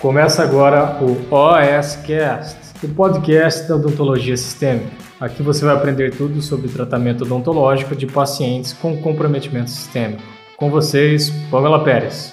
Começa agora o OSCast, o podcast da odontologia sistêmica. Aqui você vai aprender tudo sobre tratamento odontológico de pacientes com comprometimento sistêmico. Com vocês, Pamela Pérez.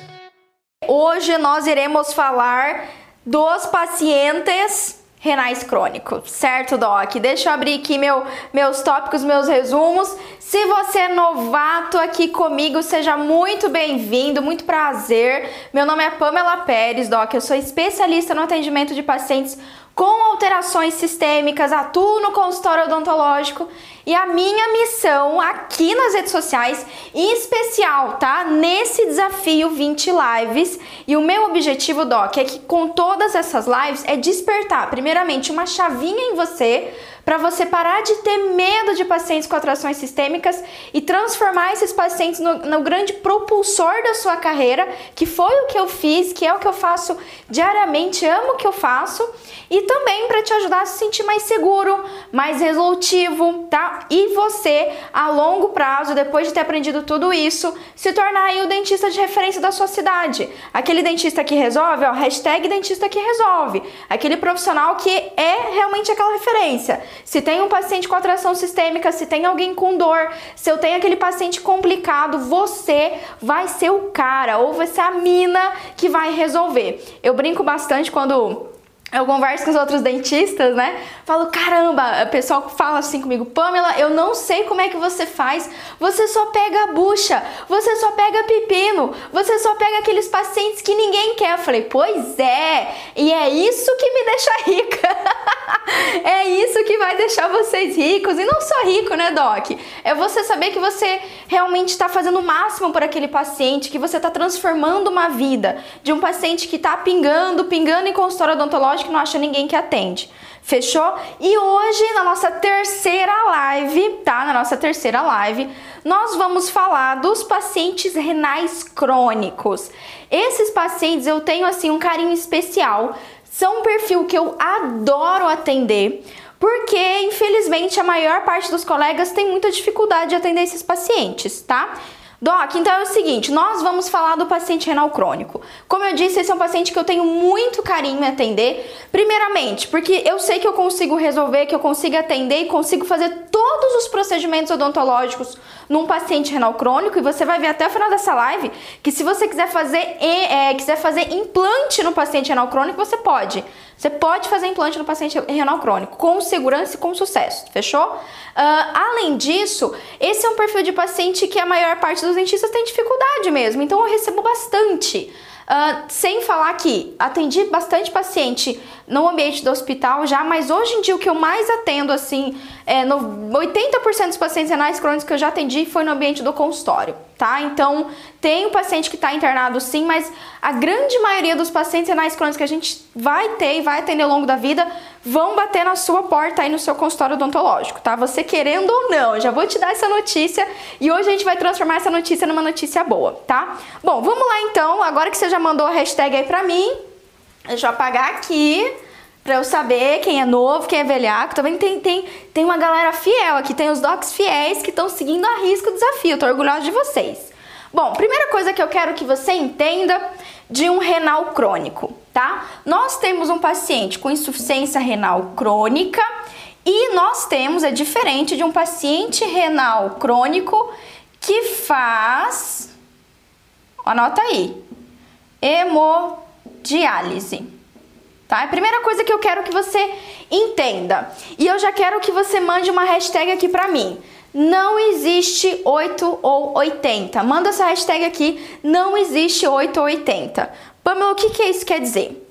Hoje nós iremos falar dos pacientes renais crônicos, certo, Doc? Deixa eu abrir aqui meu, meus tópicos, meus resumos. Se você é novato aqui comigo, seja muito bem-vindo, muito prazer. Meu nome é Pamela Pérez, Doc. Eu sou especialista no atendimento de pacientes com alterações sistêmicas, atuo no consultório odontológico e a minha missão aqui nas redes sociais, em especial, tá? Nesse desafio 20 lives, e o meu objetivo, Doc, é que com todas essas lives é despertar, primeiramente, uma chavinha em você para você parar de ter medo de pacientes com atrações sistêmicas e transformar esses pacientes no, no, grande propulsor da sua carreira, que foi o que eu fiz, que é o que eu faço diariamente, amo o que eu faço, e também para te ajudar a se sentir mais seguro, mais resolutivo, tá? E você, a longo prazo, depois de ter aprendido tudo isso, se tornar aí o dentista de referência da sua cidade. Aquele dentista que resolve, ó, hashtag dentista que resolve. Aquele profissional que é realmente aquela referência. Se tem um paciente com atração sistêmica, se tem alguém com dor, se eu tenho aquele paciente complicado, você vai ser o cara ou vai ser a mina que vai resolver. Eu brinco bastante quando eu converso com os outros dentistas, né? Falo, caramba, o pessoal fala assim comigo, Pamela, eu não sei como é que você faz. Você só pega bucha, você só pega pepino, você só pega aqueles pacientes que ninguém quer. Eu falei, pois é, e é isso que me deixa rica. é isso que vai deixar vocês ricos. E não só rico, né, Doc? É você saber que você realmente está fazendo o máximo por aquele paciente, que você está transformando uma vida de um paciente que está pingando, pingando em consultório odontológico que não acha ninguém que atende. Fechou? E hoje, na nossa terceira live, tá? Na nossa terceira live, nós vamos falar dos pacientes renais crônicos. Esses pacientes eu tenho assim um carinho especial. São um perfil que eu adoro atender, porque infelizmente a maior parte dos colegas tem muita dificuldade de atender esses pacientes, tá? Doc, então é o seguinte, nós vamos falar do paciente renal crônico. Como eu disse, esse é um paciente que eu tenho muito carinho em atender. Primeiramente, porque eu sei que eu consigo resolver, que eu consigo atender e consigo fazer todos os procedimentos odontológicos num paciente renal crônico. E você vai ver até o final dessa live que se você quiser fazer, é, quiser fazer implante no paciente renal crônico, você pode. Você pode fazer implante no paciente renal crônico com segurança e com sucesso, fechou? Uh, além disso, esse é um perfil de paciente que a maior parte dos dentistas tem dificuldade mesmo, então eu recebo bastante. Uh, sem falar que atendi bastante paciente no ambiente do hospital já, mas hoje em dia o que eu mais atendo, assim, é, no 80% dos pacientes renais crônicos que eu já atendi foi no ambiente do consultório, tá? Então, tem o paciente que está internado sim, mas a grande maioria dos pacientes renais crônicos que a gente vai ter e vai atender ao longo da vida vão bater na sua porta aí no seu consultório odontológico, tá? Você querendo ou não, já vou te dar essa notícia e hoje a gente vai transformar essa notícia numa notícia boa, tá? Bom, vamos lá então, agora que você já mandou a hashtag aí pra mim, deixa eu apagar aqui para eu saber quem é novo, quem é velhaco. Também tem, tem, tem uma galera fiel aqui, tem os docs fiéis que estão seguindo a risco o desafio. Tô orgulhosa de vocês. Bom, primeira coisa que eu quero que você entenda de um renal crônico, tá? Nós temos um paciente com insuficiência renal crônica e nós temos, é diferente de um paciente renal crônico que faz, anota aí, hemodiálise. Tá? É a primeira coisa que eu quero que você entenda. E eu já quero que você mande uma hashtag aqui pra mim. Não existe 8 ou 80. Manda essa hashtag aqui, não existe 8 ou 80. Pamela, o que, que isso quer dizer?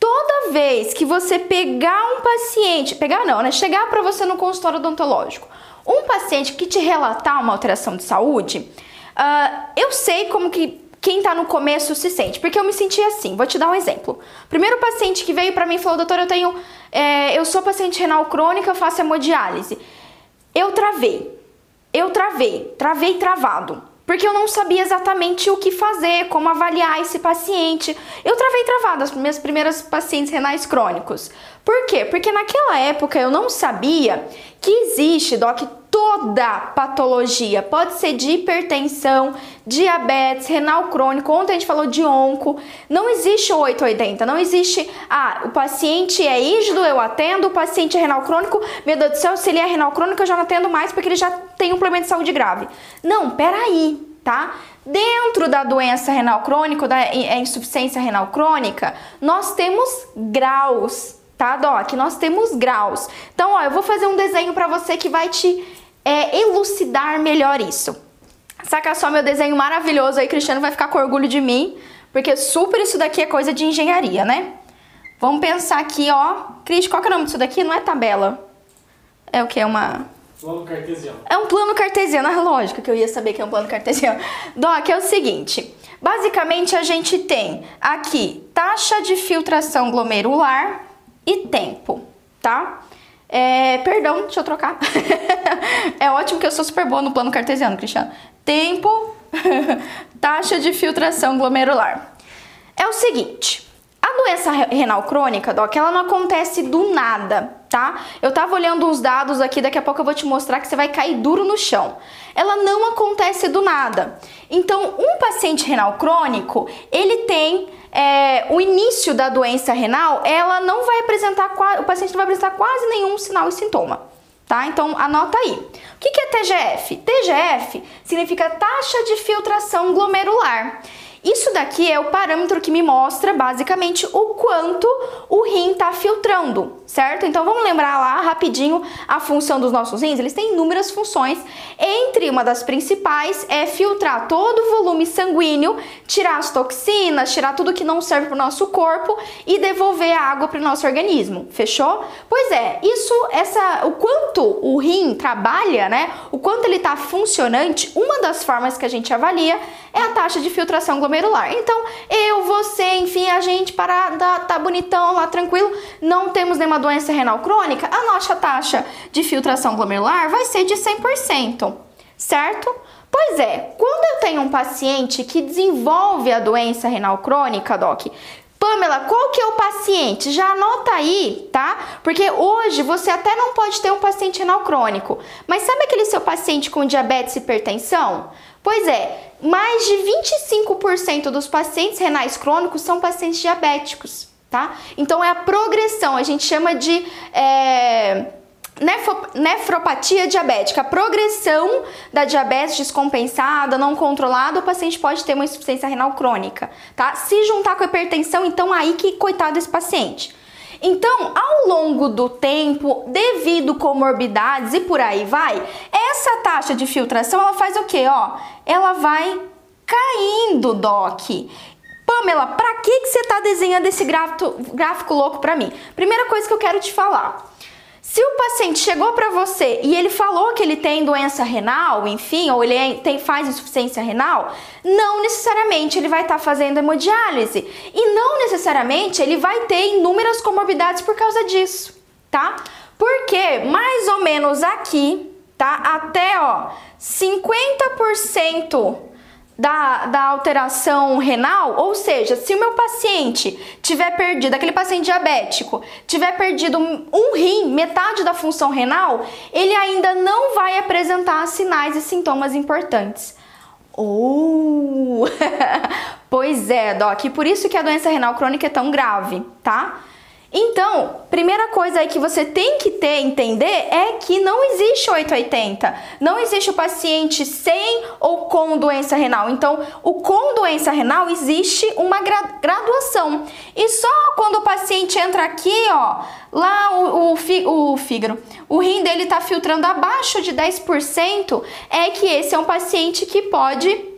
Toda vez que você pegar um paciente, pegar não, né? Chegar para você no consultório odontológico, um paciente que te relatar uma alteração de saúde, uh, eu sei como que quem tá no começo se sente, porque eu me senti assim. Vou te dar um exemplo. Primeiro paciente que veio para mim falou: "Doutor, eu tenho, é, eu sou paciente renal crônica, eu faço hemodiálise". Eu travei. Eu travei, travei travado, porque eu não sabia exatamente o que fazer, como avaliar esse paciente. Eu travei travado as minhas primeiras pacientes renais crônicos. Por quê? Porque naquela época eu não sabia que existe, Doc, toda patologia. Pode ser de hipertensão, diabetes, renal crônico. Ontem a gente falou de onco. Não existe 880. Não existe, ah, o paciente é ígido, eu atendo. O paciente é renal crônico, meu Deus do céu, se ele é renal crônico, eu já não atendo mais porque ele já tem um problema de saúde grave. Não, peraí, tá? Dentro da doença renal crônica, da é, insuficiência renal crônica, nós temos graus tá, Doc? Nós temos graus. Então, ó, eu vou fazer um desenho para você que vai te é, elucidar melhor isso. Saca só meu desenho maravilhoso aí, Cristiano vai ficar com orgulho de mim, porque super isso daqui é coisa de engenharia, né? Vamos pensar aqui, ó. Cris, qual que é o nome disso daqui? Não é tabela. É o que? É uma... Plano cartesiano. É um plano cartesiano, é lógico que eu ia saber que é um plano cartesiano. Doc, é o seguinte, basicamente a gente tem aqui taxa de filtração glomerular, e tempo, tá? É, perdão, deixa eu trocar. é ótimo que eu sou super boa no plano cartesiano, Cristiano. Tempo, taxa de filtração glomerular. É o seguinte, a doença renal crônica, Doc, ela não acontece do nada, tá? Eu tava olhando uns dados aqui, daqui a pouco eu vou te mostrar que você vai cair duro no chão. Ela não acontece do nada. Então, um paciente renal crônico, ele tem é, o início da doença renal, ela não vai apresentar, o paciente não vai apresentar quase nenhum sinal e sintoma. Tá? Então anota aí. O que é TGF? TGF significa taxa de filtração glomerular. Isso daqui é o parâmetro que me mostra basicamente o quanto o rim está filtrando, certo? Então vamos lembrar lá rapidinho a função dos nossos rins. Eles têm inúmeras funções. Entre uma das principais é filtrar todo o volume sanguíneo, tirar as toxinas, tirar tudo que não serve para o nosso corpo e devolver a água para o nosso organismo. Fechou? Pois é, isso, essa, o quanto o rim trabalha, né? O quanto ele está funcionante. Uma das formas que a gente avalia é a taxa de filtração glomerular. Então, eu, você, enfim, a gente para tá bonitão lá tranquilo, não temos nenhuma doença renal crônica, a nossa taxa de filtração glomerular vai ser de 100%, certo? Pois é, quando eu tenho um paciente que desenvolve a doença renal crônica, doc, Pamela, qual que é o paciente? Já anota aí, tá? Porque hoje você até não pode ter um paciente renal crônico, mas sabe aquele seu paciente com diabetes e hipertensão? Pois é, mais de 25% dos pacientes renais crônicos são pacientes diabéticos, tá? Então é a progressão, a gente chama de é, nefropatia diabética, a progressão da diabetes descompensada, não controlada, o paciente pode ter uma insuficiência renal crônica, tá? Se juntar com a hipertensão, então aí que coitado desse paciente. Então, ao longo do tempo, devido comorbidades e por aí vai, essa taxa de filtração ela faz o quê? Ó, ela vai caindo, Doc. Pamela, para que, que você está desenhando esse gráfico, gráfico louco para mim? Primeira coisa que eu quero te falar. Se o paciente chegou para você e ele falou que ele tem doença renal, enfim, ou ele é, tem, faz insuficiência renal, não necessariamente ele vai estar tá fazendo hemodiálise e não necessariamente ele vai ter inúmeras comorbidades por causa disso, tá? Porque mais ou menos aqui, tá? Até ó, 50% da, da alteração renal, ou seja, se o meu paciente tiver perdido, aquele paciente diabético, tiver perdido um rim, metade da função renal, ele ainda não vai apresentar sinais e sintomas importantes. Oh! pois é, Doc, por isso que a doença renal crônica é tão grave, tá? Então, primeira coisa aí que você tem que ter, entender, é que não existe 880. Não existe o paciente sem ou com doença renal. Então, o com doença renal existe uma graduação. E só quando o paciente entra aqui, ó, lá o, o, o fígado, o rim dele tá filtrando abaixo de 10%, é que esse é um paciente que pode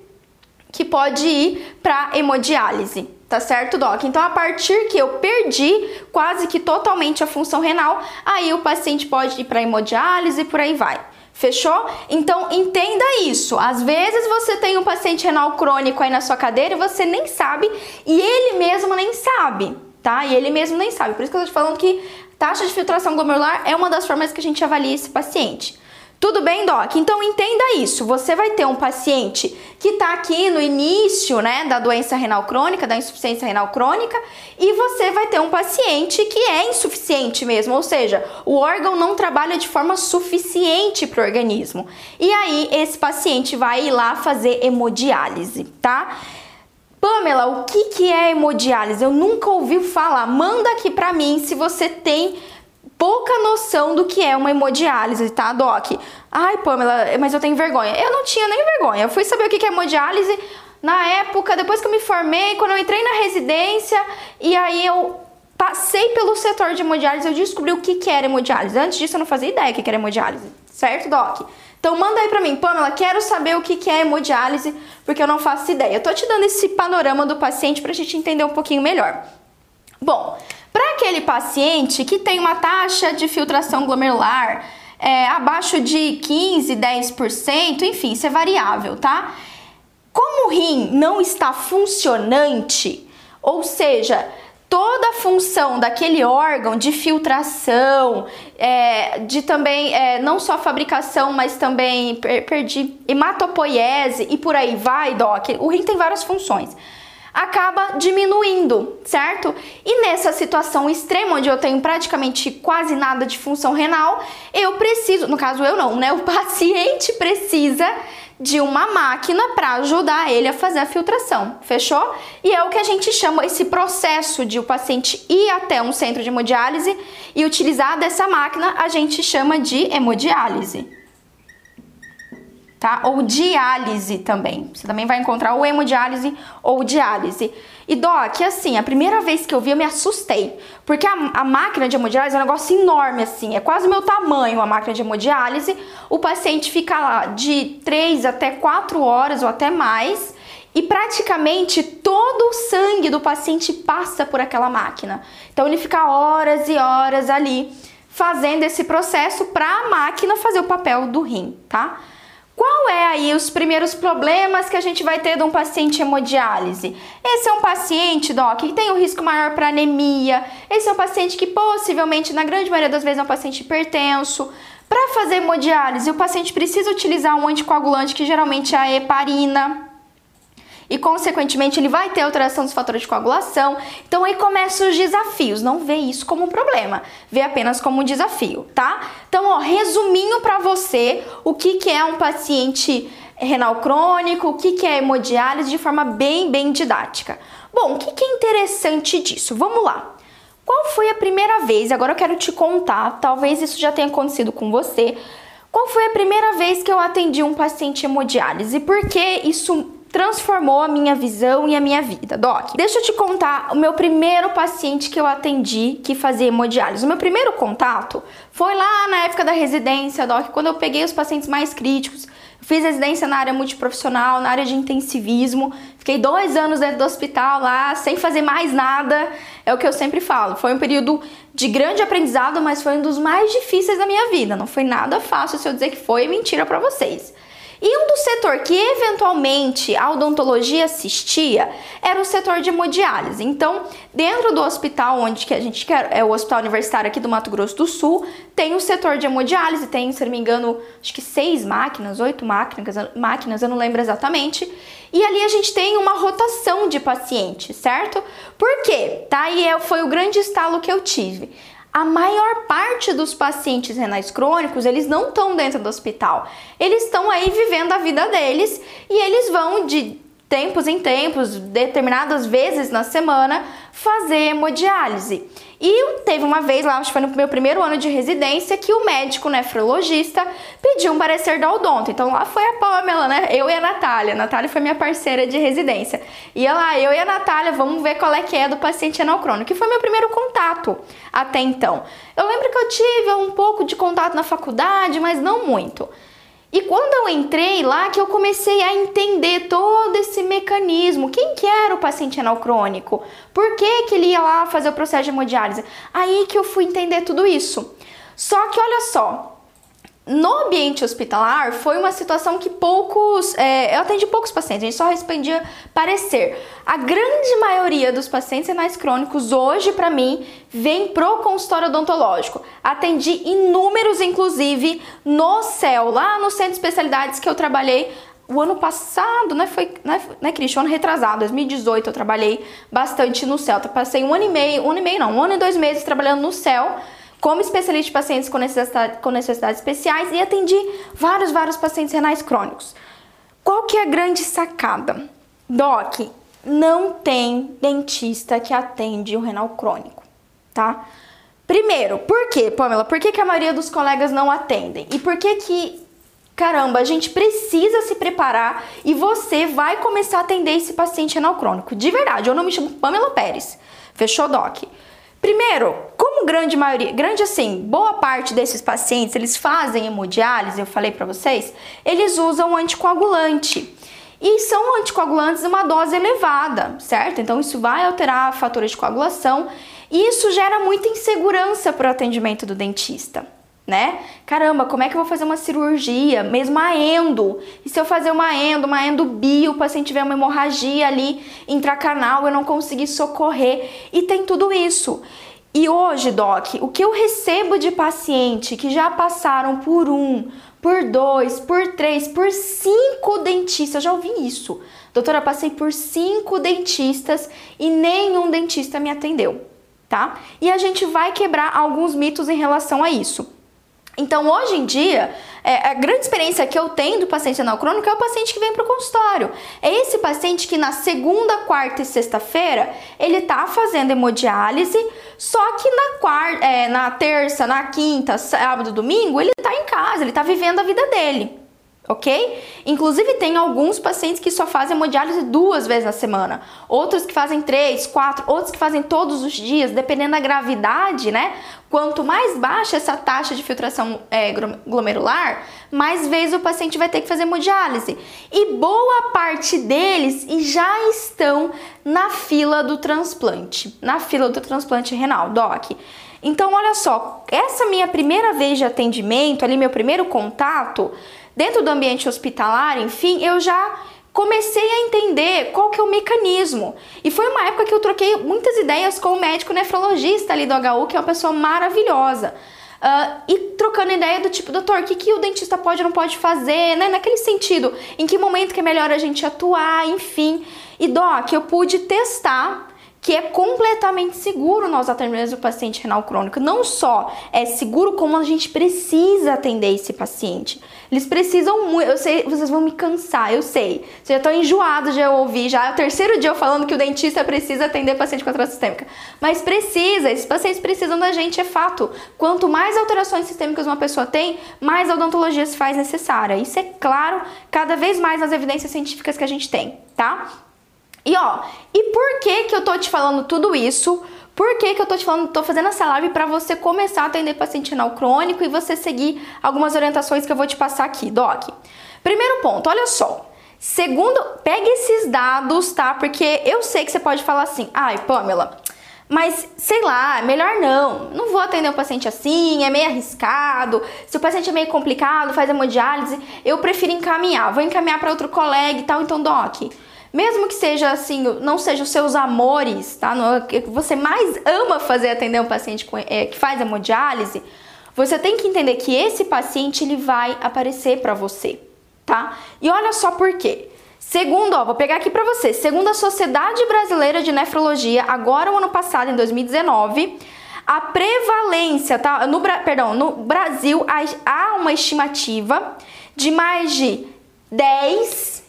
que pode ir para hemodiálise. Tá certo, Doc? Então, a partir que eu perdi quase que totalmente a função renal, aí o paciente pode ir para hemodiálise e por aí vai. Fechou? Então entenda isso. Às vezes você tem um paciente renal crônico aí na sua cadeira e você nem sabe e ele mesmo nem sabe, tá? E ele mesmo nem sabe. Por isso que eu tô te falando que taxa de filtração glomerular é uma das formas que a gente avalia esse paciente. Tudo bem, Doc? Então entenda isso. Você vai ter um paciente que está aqui no início, né, da doença renal crônica, da insuficiência renal crônica, e você vai ter um paciente que é insuficiente mesmo, ou seja, o órgão não trabalha de forma suficiente para o organismo. E aí esse paciente vai ir lá fazer hemodiálise, tá? Pamela, o que, que é hemodiálise? Eu nunca ouvi falar. Manda aqui para mim se você tem pouca noção do que é uma hemodiálise, tá, Doc? Ai, Pamela, mas eu tenho vergonha. Eu não tinha nem vergonha. Eu fui saber o que é hemodiálise na época, depois que eu me formei, quando eu entrei na residência, e aí eu passei pelo setor de hemodiálise, eu descobri o que, era hemodiálise. Antes disso, eu não fazia ideia do que era hemodiálise, certo, Doc? Então manda aí pra mim, Pamela, quero saber o que, que é hemodiálise, porque eu não faço ideia. Eu tô te dando esse panorama do paciente pra gente entender um pouquinho melhor. Bom, para aquele paciente que tem uma taxa de filtração glomerular é, abaixo de 15, 10%, enfim, isso é variável, tá? Como o rim não está funcionante, ou seja, toda a função daquele órgão de filtração, é, de também é, não só fabricação, mas também per, perdi hematopoiese e por aí vai, doc. O rim tem várias funções acaba diminuindo, certo? E nessa situação extrema, onde eu tenho praticamente quase nada de função renal, eu preciso, no caso eu não, né? O paciente precisa de uma máquina para ajudar ele a fazer a filtração, fechou? E é o que a gente chama esse processo de o paciente ir até um centro de hemodiálise e utilizar dessa máquina, a gente chama de hemodiálise tá? Ou diálise também. Você também vai encontrar o hemodiálise ou diálise. E Doc, assim, a primeira vez que eu vi eu me assustei, porque a, a máquina de hemodiálise é um negócio enorme assim, é quase o meu tamanho a máquina de hemodiálise. O paciente fica lá de 3 até 4 horas ou até mais. E praticamente todo o sangue do paciente passa por aquela máquina. Então ele fica horas e horas ali fazendo esse processo para a máquina fazer o papel do rim, tá? Qual é aí os primeiros problemas que a gente vai ter de um paciente hemodiálise? Esse é um paciente, Doc, que tem um risco maior para anemia. Esse é um paciente que possivelmente, na grande maioria das vezes, é um paciente hipertenso. Para fazer hemodiálise, o paciente precisa utilizar um anticoagulante que geralmente é a heparina e, consequentemente, ele vai ter alteração dos fatores de coagulação. Então, aí começam os desafios. Não vê isso como um problema, vê apenas como um desafio, tá? Então, ó, resuminho para você o que, que é um paciente renal crônico, o que, que é hemodiálise de forma bem, bem didática. Bom, o que, que é interessante disso? Vamos lá. Qual foi a primeira vez? Agora eu quero te contar, talvez isso já tenha acontecido com você. Qual foi a primeira vez que eu atendi um paciente hemodiálise? E por que isso transformou a minha visão e a minha vida. Doc, deixa eu te contar o meu primeiro paciente que eu atendi que fazia hemodiálise. O meu primeiro contato foi lá na época da residência, Doc, quando eu peguei os pacientes mais críticos. Fiz residência na área multiprofissional, na área de intensivismo. Fiquei dois anos dentro do hospital lá, sem fazer mais nada. É o que eu sempre falo. Foi um período de grande aprendizado, mas foi um dos mais difíceis da minha vida. Não foi nada fácil se eu dizer que foi mentira para vocês. E um do setor que eventualmente a odontologia assistia era o setor de hemodiálise. Então, dentro do hospital onde que a gente quer, é o Hospital Universitário aqui do Mato Grosso do Sul, tem o setor de hemodiálise, tem, se não me engano, acho que seis máquinas, oito máquinas, máquinas, eu não lembro exatamente. E ali a gente tem uma rotação de pacientes, certo? Por quê? Tá? E é, foi o grande estalo que eu tive a maior parte dos pacientes renais crônicos, eles não estão dentro do hospital. Eles estão aí vivendo a vida deles e eles vão de tempos em tempos, determinadas vezes na semana, fazer hemodiálise. E teve uma vez lá, acho que foi no meu primeiro ano de residência, que o médico nefrologista pediu um parecer da odonto. Então lá foi a Pamela, né? Eu e a Natália. A Natália foi minha parceira de residência. Ia lá, eu e a Natália, vamos ver qual é que é do paciente renal crônico, que foi meu primeiro contato até então. Eu lembro que eu tive um pouco de contato na faculdade, mas não muito. E quando eu entrei lá, que eu comecei a entender todo esse mecanismo. Quem que era o paciente renal crônico? Por que, que ele ia lá fazer o processo de hemodiálise? Aí que eu fui entender tudo isso. Só que olha só, no ambiente hospitalar foi uma situação que poucos, é, eu atendi poucos pacientes, a gente só respondia parecer. A grande maioria dos pacientes renais crônicos hoje para mim vem pro consultório odontológico. Atendi inúmeros, inclusive no CEL, lá no centro de especialidades que eu trabalhei o ano passado, né, foi, né, né Cristian, ano retrasado, 2018, eu trabalhei bastante no CEL. Passei um ano e meio, um ano e meio não, um ano e dois meses trabalhando no CEL como especialista de pacientes com, com necessidades especiais e atendi vários, vários pacientes renais crônicos. Qual que é a grande sacada? Doc, não tem dentista que atende o renal crônico, tá? Primeiro, por quê, Pamela? Por que, que a maioria dos colegas não atendem? E por que que, caramba, a gente precisa se preparar e você vai começar a atender esse paciente renal crônico? De verdade, eu não me chamo Pamela Pérez. Fechou, Doc? Primeiro, como grande maioria, grande assim, boa parte desses pacientes, eles fazem hemodiálise, eu falei para vocês, eles usam anticoagulante. E são anticoagulantes uma dose elevada, certo? Então isso vai alterar fatores de coagulação e isso gera muita insegurança para o atendimento do dentista né? Caramba, como é que eu vou fazer uma cirurgia, mesmo a endo? E se eu fazer uma endo, uma endo bio, o paciente tiver uma hemorragia ali intracanal, eu não conseguir socorrer? E tem tudo isso. E hoje, Doc, o que eu recebo de paciente que já passaram por um, por dois, por três, por cinco dentistas, eu já ouvi isso. Doutora, passei por cinco dentistas e nenhum dentista me atendeu, tá? E a gente vai quebrar alguns mitos em relação a isso. Então, hoje em dia, é, a grande experiência que eu tenho do paciente renal crônico é o paciente que vem para o consultório. É esse paciente que na segunda, quarta e sexta-feira ele tá fazendo hemodiálise, só que na, quarta, é, na terça, na quinta, sábado, domingo, ele tá em casa, ele tá vivendo a vida dele ok? Inclusive tem alguns pacientes que só fazem hemodiálise duas vezes na semana, outros que fazem três, quatro, outros que fazem todos os dias, dependendo da gravidade, né? Quanto mais baixa essa taxa de filtração é, glomerular, mais vezes o paciente vai ter que fazer hemodiálise. E boa parte deles já estão na fila do transplante, na fila do transplante renal, DOC. Então, olha só, essa minha primeira vez de atendimento, ali meu primeiro contato, dentro do ambiente hospitalar, enfim, eu já comecei a entender qual que é o mecanismo. E foi uma época que eu troquei muitas ideias com o médico nefrologista ali do HU, que é uma pessoa maravilhosa. Uh, e trocando ideia do tipo, doutor, o que, que o dentista pode ou não pode fazer, né? Naquele sentido, em que momento que é melhor a gente atuar, enfim. E, Doc, eu pude testar que é completamente seguro nós atendermos o paciente renal crônico. Não só é seguro, como a gente precisa atender esse paciente. Eles precisam muito. Eu sei, vocês vão me cansar, eu sei. Vocês já estão enjoados de eu ouvir já. É o terceiro dia eu falando que o dentista precisa atender paciente com atraso sistêmica. Mas precisa, esses pacientes precisam da gente, é fato. Quanto mais alterações sistêmicas uma pessoa tem, mais a odontologia se faz necessária. Isso é claro cada vez mais nas evidências científicas que a gente tem, tá? E ó, por que que eu tô te falando tudo isso? Por que, que eu tô te falando, tô fazendo essa live para você começar a atender paciente renal crônico e você seguir algumas orientações que eu vou te passar aqui, Doc. Primeiro ponto, olha só. Segundo, pegue esses dados, tá? Porque eu sei que você pode falar assim, ai, Pamela, mas sei lá, melhor não. Não vou atender um paciente assim, é meio arriscado. Se o paciente é meio complicado, faz hemodiálise, eu prefiro encaminhar. Vou encaminhar para outro colega e tal, então, Doc mesmo que seja assim, não seja os seus amores, tá? No, que você mais ama fazer atender um paciente com, é, que faz hemodiálise, você tem que entender que esse paciente ele vai aparecer para você, tá? E olha só por quê. Segundo, ó, vou pegar aqui para você. Segundo a Sociedade Brasileira de Nefrologia, agora o ano passado, em 2019, a prevalência, tá? No, perdão, no Brasil há uma estimativa de mais de 10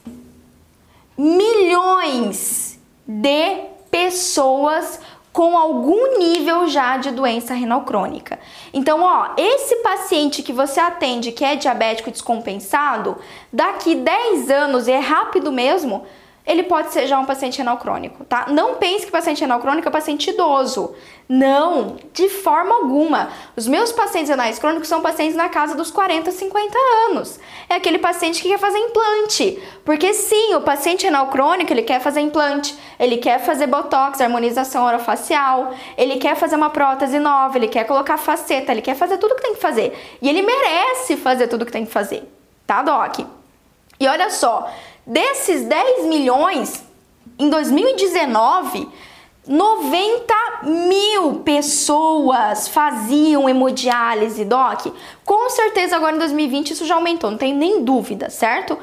milhões de pessoas com algum nível já de doença renal crônica. Então, ó, esse paciente que você atende que é diabético descompensado, daqui 10 anos, e é rápido mesmo, ele pode ser já um paciente renal crônico, tá? Não pense que paciente renal crônico é paciente idoso. Não, de forma alguma. Os meus pacientes renais crônicos são pacientes na casa dos 40, 50 anos. É aquele paciente que quer fazer implante. Porque sim, o paciente renal crônico, ele quer fazer implante, ele quer fazer botox, harmonização orofacial, ele quer fazer uma prótese nova, ele quer colocar faceta, ele quer fazer tudo que tem que fazer. E ele merece fazer tudo que tem que fazer. Tá, Doc? E olha só, Desses 10 milhões, em 2019, 90 mil pessoas faziam hemodiálise, Doc. Com certeza agora em 2020 isso já aumentou, não tem nem dúvida, certo?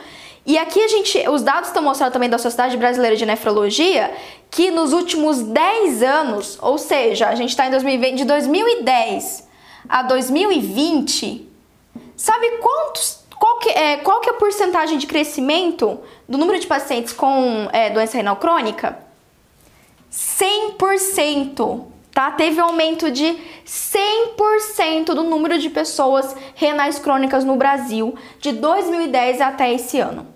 E aqui a gente, os dados estão mostrando também da Sociedade Brasileira de Nefrologia que nos últimos 10 anos, ou seja, a gente está em 2020, de 2010 a 2020, sabe quantos qual que, é, qual que é a porcentagem de crescimento do número de pacientes com é, doença renal crônica? 100%, tá? Teve um aumento de 100% do número de pessoas renais crônicas no Brasil de 2010 até esse ano.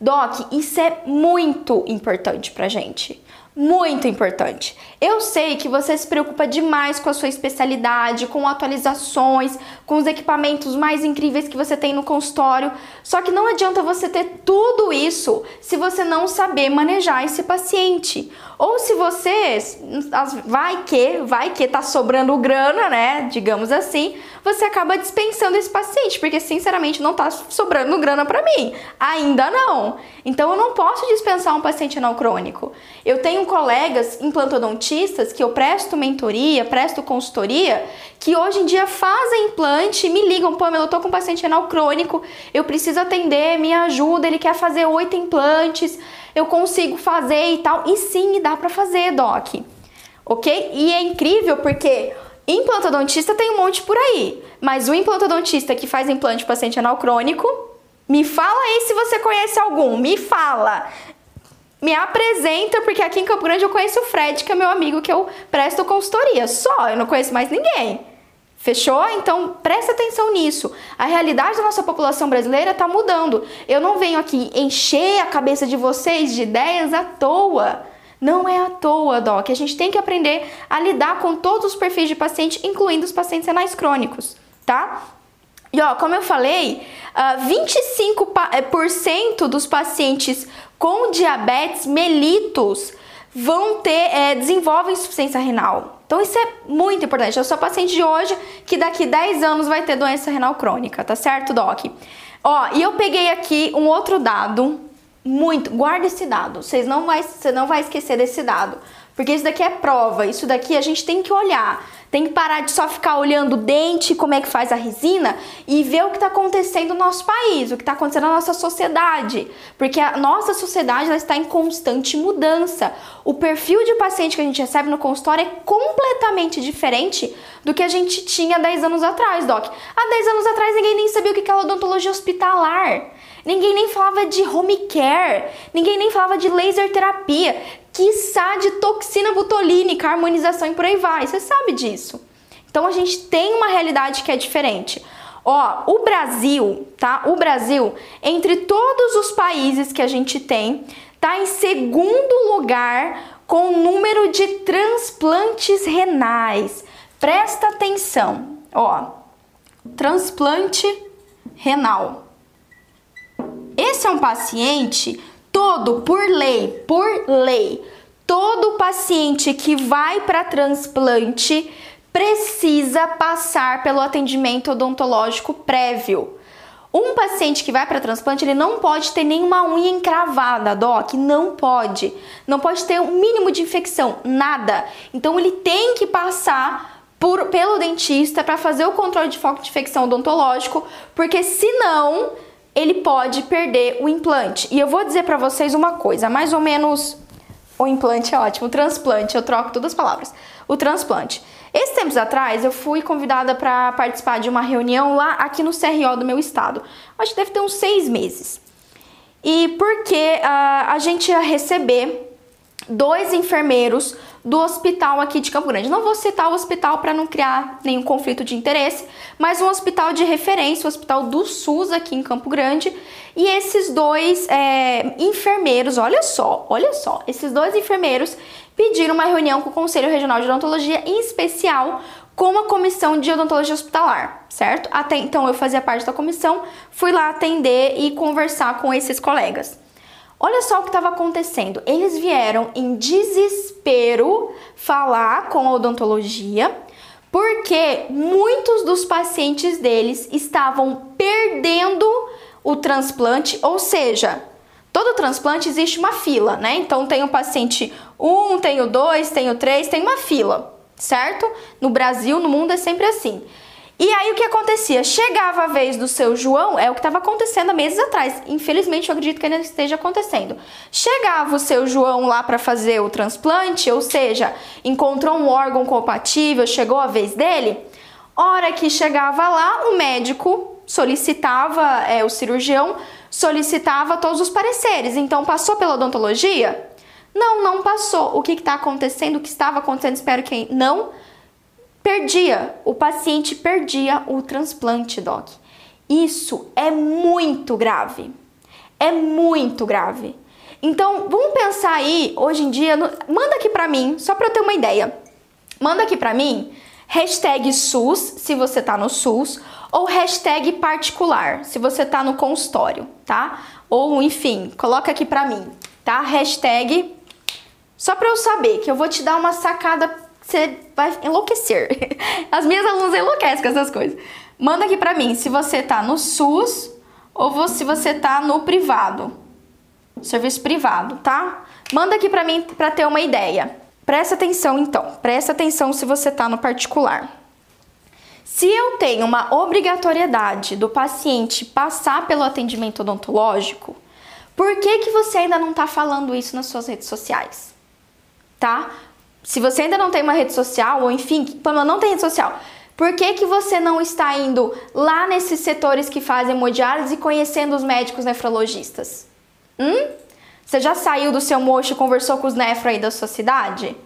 Doc, isso é muito importante pra gente muito importante. Eu sei que você se preocupa demais com a sua especialidade, com atualizações, com os equipamentos mais incríveis que você tem no consultório. Só que não adianta você ter tudo isso se você não saber manejar esse paciente. Ou se você vai que, vai que tá sobrando grana, né, digamos assim, você acaba dispensando esse paciente, porque sinceramente não tá sobrando grana para mim. Ainda não. Então eu não posso dispensar um paciente não crônico. Eu tenho colegas implantodontistas que eu presto mentoria, presto consultoria, que hoje em dia fazem implante e me ligam, Pamela, eu tô com um paciente renal crônico, eu preciso atender, me ajuda, ele quer fazer oito implantes eu consigo fazer e tal. E sim, dá para fazer, doc. Ok? E é incrível porque implantodontista tem um monte por aí. Mas o implantodontista que faz implante paciente anal crônico, me fala aí se você conhece algum. Me fala. Me apresenta, porque aqui em Campo Grande eu conheço o Fred, que é meu amigo que eu presto consultoria. Só, eu não conheço mais ninguém. Fechou? Então presta atenção nisso. A realidade da nossa população brasileira está mudando. Eu não venho aqui encher a cabeça de vocês de ideias à toa. Não é à toa, Doc. A gente tem que aprender a lidar com todos os perfis de paciente, incluindo os pacientes renais crônicos, tá? E ó, como eu falei, 25% dos pacientes com diabetes mellitus vão ter, é, desenvolvem insuficiência renal. Então isso é muito importante. Eu sou paciente de hoje que daqui 10 anos vai ter doença renal crônica, tá certo, Doc? Ó, e eu peguei aqui um outro dado, muito, guarda esse dado, vocês não vai, você não vai esquecer desse dado, porque isso daqui é prova, isso daqui a gente tem que olhar. Tem que parar de só ficar olhando o dente, como é que faz a resina e ver o que está acontecendo no nosso país, o que está acontecendo na nossa sociedade. Porque a nossa sociedade ela está em constante mudança. O perfil de paciente que a gente recebe no consultório é completamente diferente do que a gente tinha 10 anos atrás, Doc. Há 10 anos atrás ninguém nem sabia o que é odontologia hospitalar. Ninguém nem falava de home care, ninguém nem falava de laser terapia quiçá de toxina botulínica, harmonização e por aí vai. Você sabe disso. Então a gente tem uma realidade que é diferente. Ó, o Brasil, tá? O Brasil, entre todos os países que a gente tem, tá em segundo lugar com o número de transplantes renais. Presta atenção, ó. Transplante renal. Esse é um paciente todo por lei, por lei, todo paciente que vai para transplante precisa passar pelo atendimento odontológico prévio. Um paciente que vai para transplante, ele não pode ter nenhuma unha encravada, doc, não pode. Não pode ter um mínimo de infecção, nada. Então ele tem que passar por, pelo dentista para fazer o controle de foco de infecção odontológico, porque senão ele pode perder o implante. E eu vou dizer para vocês uma coisa, mais ou menos o implante é ótimo, o transplante, eu troco todas as palavras. O transplante. Esses tempos atrás, eu fui convidada para participar de uma reunião lá aqui no CRO do meu estado. Acho que deve ter uns seis meses. E porque uh, a gente ia receber dois enfermeiros do hospital aqui de Campo Grande. Não vou citar o hospital para não criar nenhum conflito de interesse, mas um hospital de referência, o Hospital do SUS aqui em Campo Grande. E esses dois é, enfermeiros, olha só, olha só, esses dois enfermeiros pediram uma reunião com o Conselho Regional de Odontologia, em especial com a comissão de odontologia hospitalar, certo? Até então eu fazia parte da comissão, fui lá atender e conversar com esses colegas. Olha só o que estava acontecendo. Eles vieram em desespero falar com a odontologia, porque muitos dos pacientes deles estavam perdendo o transplante, ou seja, todo transplante existe uma fila, né? Então tem o paciente 1, tem o 2, tem o 3, tem uma fila, certo? No Brasil, no mundo é sempre assim. E aí o que acontecia? Chegava a vez do seu João, é o que estava acontecendo há meses atrás. Infelizmente, eu acredito que ainda esteja acontecendo. Chegava o seu João lá para fazer o transplante, ou seja, encontrou um órgão compatível, chegou a vez dele. Hora que chegava lá, o médico solicitava, é, o cirurgião solicitava todos os pareceres. Então, passou pela odontologia? Não, não passou. O que está acontecendo? O que estava acontecendo? Espero que não perdia, o paciente perdia o transplante, doc. Isso é muito grave. É muito grave. Então, vamos pensar aí, hoje em dia, no... manda aqui pra mim, só pra eu ter uma ideia. Manda aqui pra mim, hashtag SUS, se você tá no SUS, ou hashtag particular, se você tá no consultório, tá? Ou, enfim, coloca aqui pra mim, tá? Hashtag, só pra eu saber, que eu vou te dar uma sacada você vai enlouquecer. As minhas alunas enlouquecem com essas coisas. Manda aqui pra mim se você tá no SUS ou se você tá no privado. Serviço privado, tá? Manda aqui pra mim pra ter uma ideia. Presta atenção então. Presta atenção se você tá no particular. Se eu tenho uma obrigatoriedade do paciente passar pelo atendimento odontológico, por que que você ainda não está falando isso nas suas redes sociais? Tá? Se você ainda não tem uma rede social, ou enfim, Pamela não tem rede social, por que, que você não está indo lá nesses setores que fazem hemodiálise e conhecendo os médicos nefrologistas? Hum? Você já saiu do seu mocho e conversou com os nefros aí da sua cidade?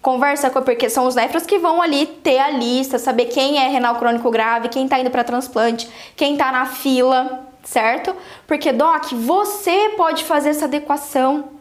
Conversa com, porque são os nefros que vão ali ter a lista, saber quem é renal crônico grave, quem está indo para transplante, quem está na fila, certo? Porque, Doc, você pode fazer essa adequação.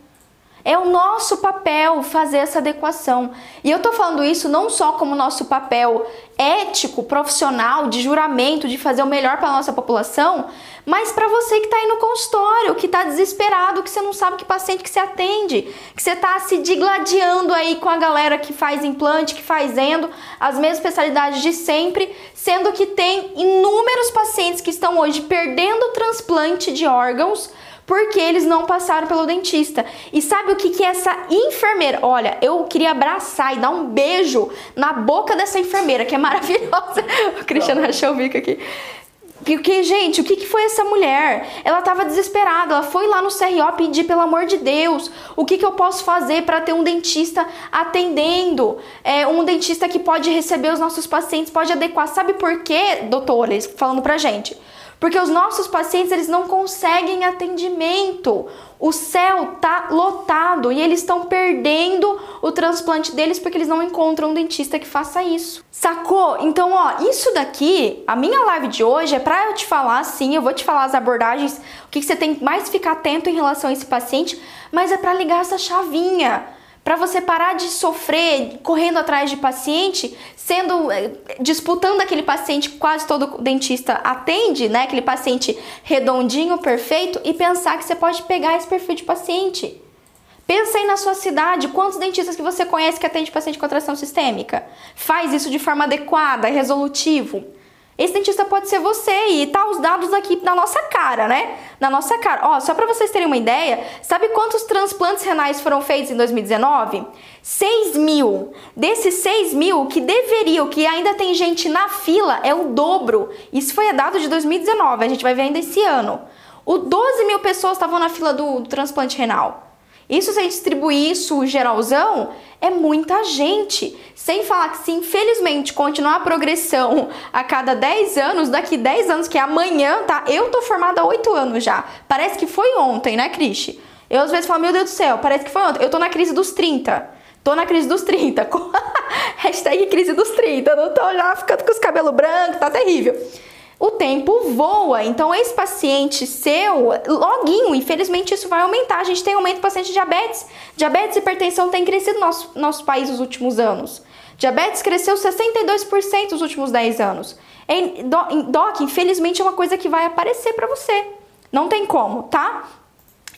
É o nosso papel fazer essa adequação. E eu tô falando isso não só como nosso papel ético, profissional, de juramento, de fazer o melhor para nossa população, mas para você que está aí no consultório, que está desesperado, que você não sabe que paciente que você atende, que você está se digladiando aí com a galera que faz implante, que faz endo, as mesmas especialidades de sempre, sendo que tem inúmeros pacientes que estão hoje perdendo transplante de órgãos porque eles não passaram pelo dentista. E sabe o que que essa enfermeira, olha, eu queria abraçar e dar um beijo na boca dessa enfermeira, que é maravilhosa. O Cristiano rachou o bico aqui. Porque, gente, o que, que foi essa mulher? Ela estava desesperada, ela foi lá no CRO pedir, pelo amor de Deus, o que, que eu posso fazer para ter um dentista atendendo? É, um dentista que pode receber os nossos pacientes, pode adequar. Sabe por quê, doutores, falando pra gente? Porque os nossos pacientes eles não conseguem atendimento. O céu tá lotado e eles estão perdendo o transplante deles porque eles não encontram um dentista que faça isso. Sacou? Então, ó, isso daqui, a minha live de hoje é para eu te falar, sim, eu vou te falar as abordagens, o que, que você tem mais ficar atento em relação a esse paciente, mas é para ligar essa chavinha para você parar de sofrer correndo atrás de paciente, sendo eh, disputando aquele paciente que quase todo dentista atende, né? Aquele paciente redondinho, perfeito e pensar que você pode pegar esse perfil de paciente. Pensa aí na sua cidade, quantos dentistas que você conhece que atende paciente com atração sistêmica? Faz isso de forma adequada, resolutivo. Esse dentista pode ser você e tá os dados aqui na nossa cara, né? Na nossa cara. Ó, só para vocês terem uma ideia, sabe quantos transplantes renais foram feitos em 2019? 6 mil. Desses 6 mil que deveriam, que ainda tem gente na fila, é o dobro. Isso foi dado de 2019, a gente vai ver ainda esse ano. O 12 mil pessoas estavam na fila do, do transplante renal. Isso se distribuir isso geralzão, é muita gente. Sem falar que se infelizmente continuar a progressão a cada 10 anos, daqui 10 anos, que é amanhã, tá? Eu tô formada há 8 anos já. Parece que foi ontem, né, Cristi? Eu às vezes falo, meu Deus do céu, parece que foi ontem. Eu tô na crise dos 30. Tô na crise dos 30. Hashtag crise dos 30. Não tô já ficando com os cabelos brancos, tá terrível. O tempo voa, então esse paciente seu, loguinho, infelizmente isso vai aumentar. A gente tem aumento de paciente de diabetes. Diabetes e hipertensão tem crescido no nosso, nosso país nos últimos anos. Diabetes cresceu 62% nos últimos 10 anos. Em, doc, infelizmente é uma coisa que vai aparecer para você. Não tem como, tá?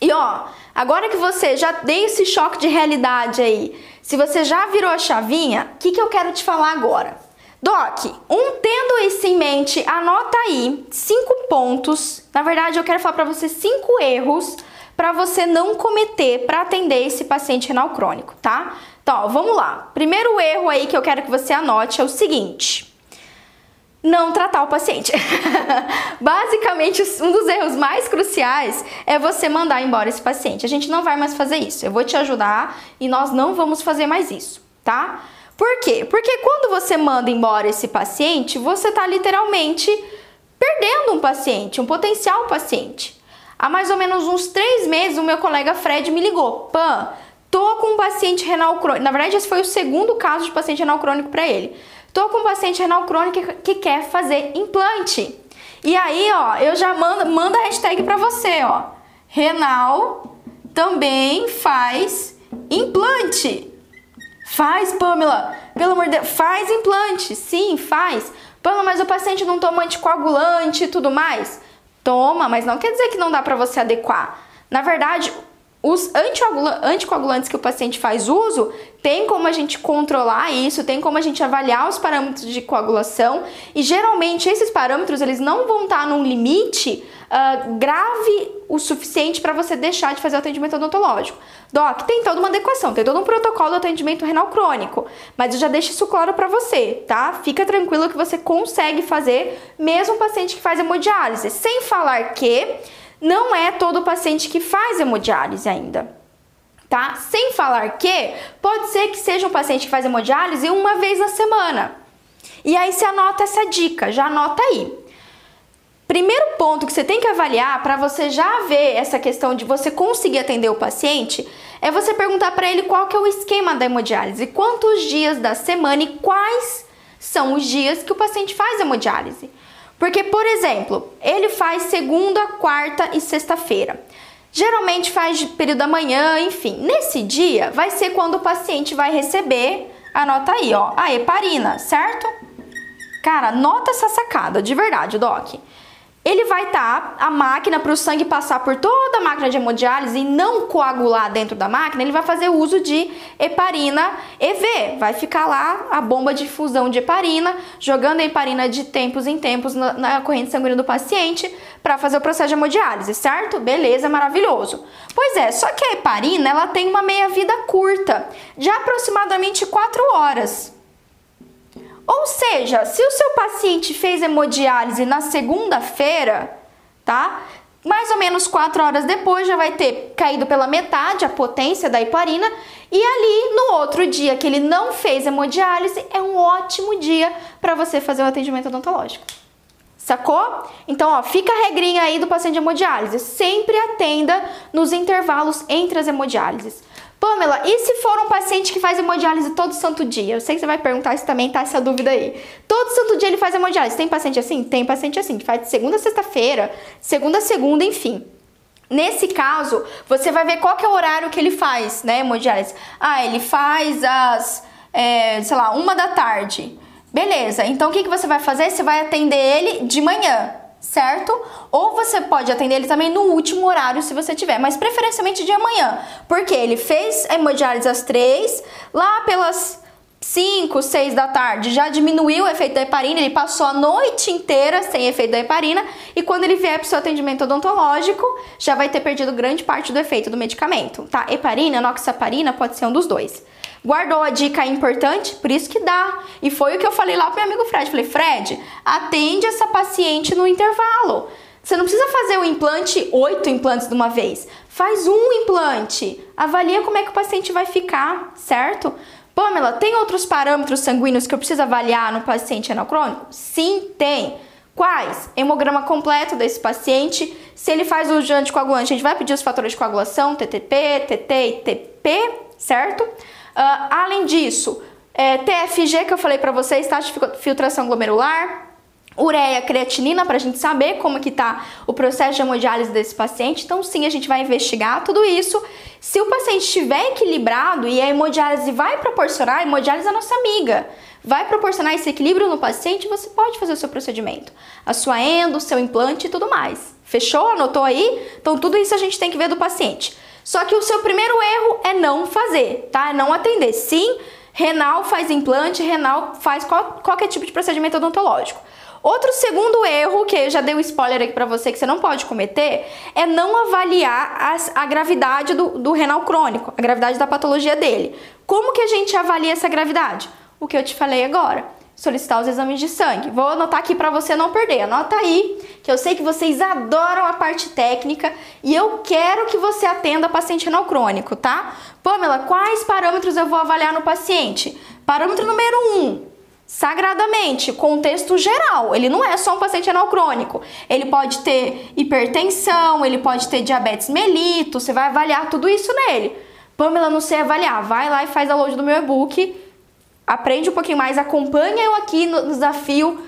E ó, agora que você já deu esse choque de realidade aí, se você já virou a chavinha, o que, que eu quero te falar agora? Doc, um tendo isso em mente, anota aí cinco pontos. Na verdade, eu quero falar para você cinco erros para você não cometer para atender esse paciente renal crônico, tá? Então, ó, vamos lá. Primeiro erro aí que eu quero que você anote é o seguinte: não tratar o paciente. Basicamente, um dos erros mais cruciais é você mandar embora esse paciente. A gente não vai mais fazer isso. Eu vou te ajudar e nós não vamos fazer mais isso, tá? Por quê? Porque quando você manda embora esse paciente, você está literalmente perdendo um paciente, um potencial paciente. Há mais ou menos uns três meses, o meu colega Fred me ligou. Pan, tô com um paciente renal crônico. Na verdade, esse foi o segundo caso de paciente renal crônico para ele. Tô com um paciente renal crônico que quer fazer implante. E aí, ó, eu já mando, manda a hashtag para você, ó. Renal também faz implante. Faz, Pamela. Pelo amor de Deus, faz implante. Sim, faz. Pamela, mas o paciente não toma anticoagulante e tudo mais? Toma, mas não quer dizer que não dá para você adequar. Na verdade, os anticoagulantes que o paciente faz uso, tem como a gente controlar isso, tem como a gente avaliar os parâmetros de coagulação e geralmente esses parâmetros eles não vão estar num limite uh, grave o suficiente para você deixar de fazer o atendimento odontológico. Doc, tem toda uma adequação, tem todo um protocolo de atendimento renal crônico, mas eu já deixo isso claro para você, tá? Fica tranquilo que você consegue fazer mesmo um paciente que faz hemodiálise, sem falar que não é todo paciente que faz hemodiálise ainda. Tá? Sem falar que pode ser que seja um paciente que faz hemodiálise uma vez na semana. E aí você anota essa dica, já anota aí. Primeiro ponto que você tem que avaliar para você já ver essa questão de você conseguir atender o paciente é você perguntar para ele qual que é o esquema da hemodiálise, quantos dias da semana e quais são os dias que o paciente faz hemodiálise. Porque, por exemplo, ele faz segunda, quarta e sexta-feira. Geralmente faz de período da manhã, enfim. Nesse dia vai ser quando o paciente vai receber, anota aí, ó, a heparina, certo? Cara, nota essa sacada, de verdade, Doc ele vai estar tá, a máquina para o sangue passar por toda a máquina de hemodiálise e não coagular dentro da máquina, ele vai fazer uso de heparina EV. Vai ficar lá a bomba de fusão de heparina, jogando a heparina de tempos em tempos na, na corrente sanguínea do paciente para fazer o processo de hemodiálise, certo? Beleza, maravilhoso. Pois é, só que a heparina ela tem uma meia-vida curta, de aproximadamente 4 horas. Ou seja, se o seu paciente fez hemodiálise na segunda-feira, tá? Mais ou menos 4 horas depois já vai ter caído pela metade a potência da heparina e ali no outro dia que ele não fez hemodiálise é um ótimo dia para você fazer o atendimento odontológico. Sacou? Então, ó, fica a regrinha aí do paciente de hemodiálise. Sempre atenda nos intervalos entre as hemodiálises. Pamela, e se for um paciente que faz hemodiálise todo santo dia? Eu sei que você vai perguntar se também tá essa dúvida aí. Todo santo dia ele faz hemodiálise. Tem paciente assim? Tem paciente assim, que faz de segunda a sexta-feira, segunda a segunda, enfim. Nesse caso, você vai ver qual que é o horário que ele faz, né, hemodiálise. Ah, ele faz às, é, sei lá, uma da tarde. Beleza, então o que, que você vai fazer? Você vai atender ele de manhã certo? Ou você pode atender ele também no último horário, se você tiver, mas preferencialmente de amanhã, porque ele fez a hemodiálise às 3, lá pelas 5, 6 da tarde já diminuiu o efeito da heparina, ele passou a noite inteira sem efeito da heparina e quando ele vier para o seu atendimento odontológico, já vai ter perdido grande parte do efeito do medicamento, tá? Heparina, noxaparina pode ser um dos dois. Guardou a dica importante? Por isso que dá. E foi o que eu falei lá pro meu amigo Fred. Falei, Fred, atende essa paciente no intervalo. Você não precisa fazer o implante, oito implantes de uma vez. Faz um implante. Avalia como é que o paciente vai ficar, certo? Pamela, tem outros parâmetros sanguíneos que eu preciso avaliar no paciente anacrônico? Sim, tem. Quais? Hemograma completo desse paciente. Se ele faz uso de anticoagulante, a gente vai pedir os fatores de coagulação, TTP, TT e TP, certo? Uh, além disso, é, TFG que eu falei para vocês, taxa de filtração glomerular, ureia, creatinina para a gente saber como que tá o processo de hemodiálise desse paciente. Então sim, a gente vai investigar tudo isso. Se o paciente estiver equilibrado e a hemodiálise vai proporcionar, a hemodiálise é a nossa amiga, vai proporcionar esse equilíbrio no paciente, você pode fazer o seu procedimento. A sua endo, o seu implante e tudo mais. Fechou? Anotou aí? Então tudo isso a gente tem que ver do paciente. Só que o seu primeiro erro é não fazer, tá? É não atender. Sim, renal faz implante, renal faz qual, qualquer tipo de procedimento odontológico. Outro segundo erro, que eu já dei um spoiler aqui para você que você não pode cometer, é não avaliar as, a gravidade do, do renal crônico, a gravidade da patologia dele. Como que a gente avalia essa gravidade? O que eu te falei agora solicitar os exames de sangue. Vou anotar aqui para você não perder. Anota aí, que eu sei que vocês adoram a parte técnica e eu quero que você atenda paciente renal crônico, tá? Pamela, quais parâmetros eu vou avaliar no paciente? Parâmetro número 1, um, sagradamente, contexto geral. Ele não é só um paciente renal crônico. Ele pode ter hipertensão, ele pode ter diabetes mellitus, você vai avaliar tudo isso nele. Pamela, não sei avaliar. Vai lá e faz a load do meu e-book. Aprende um pouquinho mais, acompanha eu aqui no desafio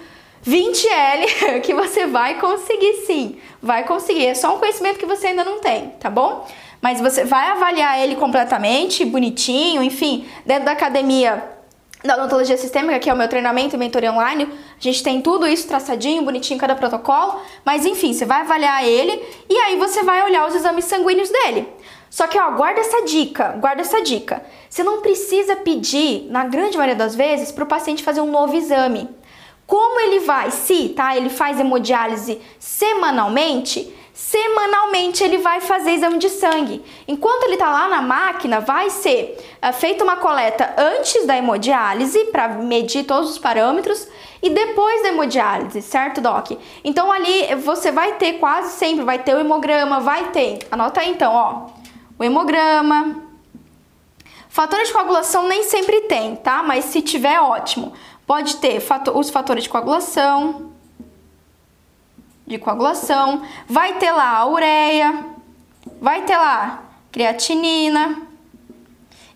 20L, que você vai conseguir sim. Vai conseguir. É só um conhecimento que você ainda não tem, tá bom? Mas você vai avaliar ele completamente, bonitinho, enfim, dentro da academia da odontologia sistêmica, que é o meu treinamento e mentoria online, a gente tem tudo isso traçadinho, bonitinho, cada protocolo, mas enfim, você vai avaliar ele e aí você vai olhar os exames sanguíneos dele. Só que, ó, guarda essa dica, guarda essa dica. Você não precisa pedir, na grande maioria das vezes, para o paciente fazer um novo exame. Como ele vai, se tá, ele faz hemodiálise semanalmente, semanalmente ele vai fazer exame de sangue. Enquanto ele está lá na máquina, vai ser uh, feita uma coleta antes da hemodiálise para medir todos os parâmetros e depois da hemodiálise, certo, Doc? Então ali você vai ter quase sempre, vai ter o hemograma, vai ter. Anota aí então, ó. O hemograma. Fatores de coagulação nem sempre tem, tá? Mas se tiver, ótimo. Pode ter fator, os fatores de coagulação, de coagulação, vai ter lá a ureia, vai ter lá creatinina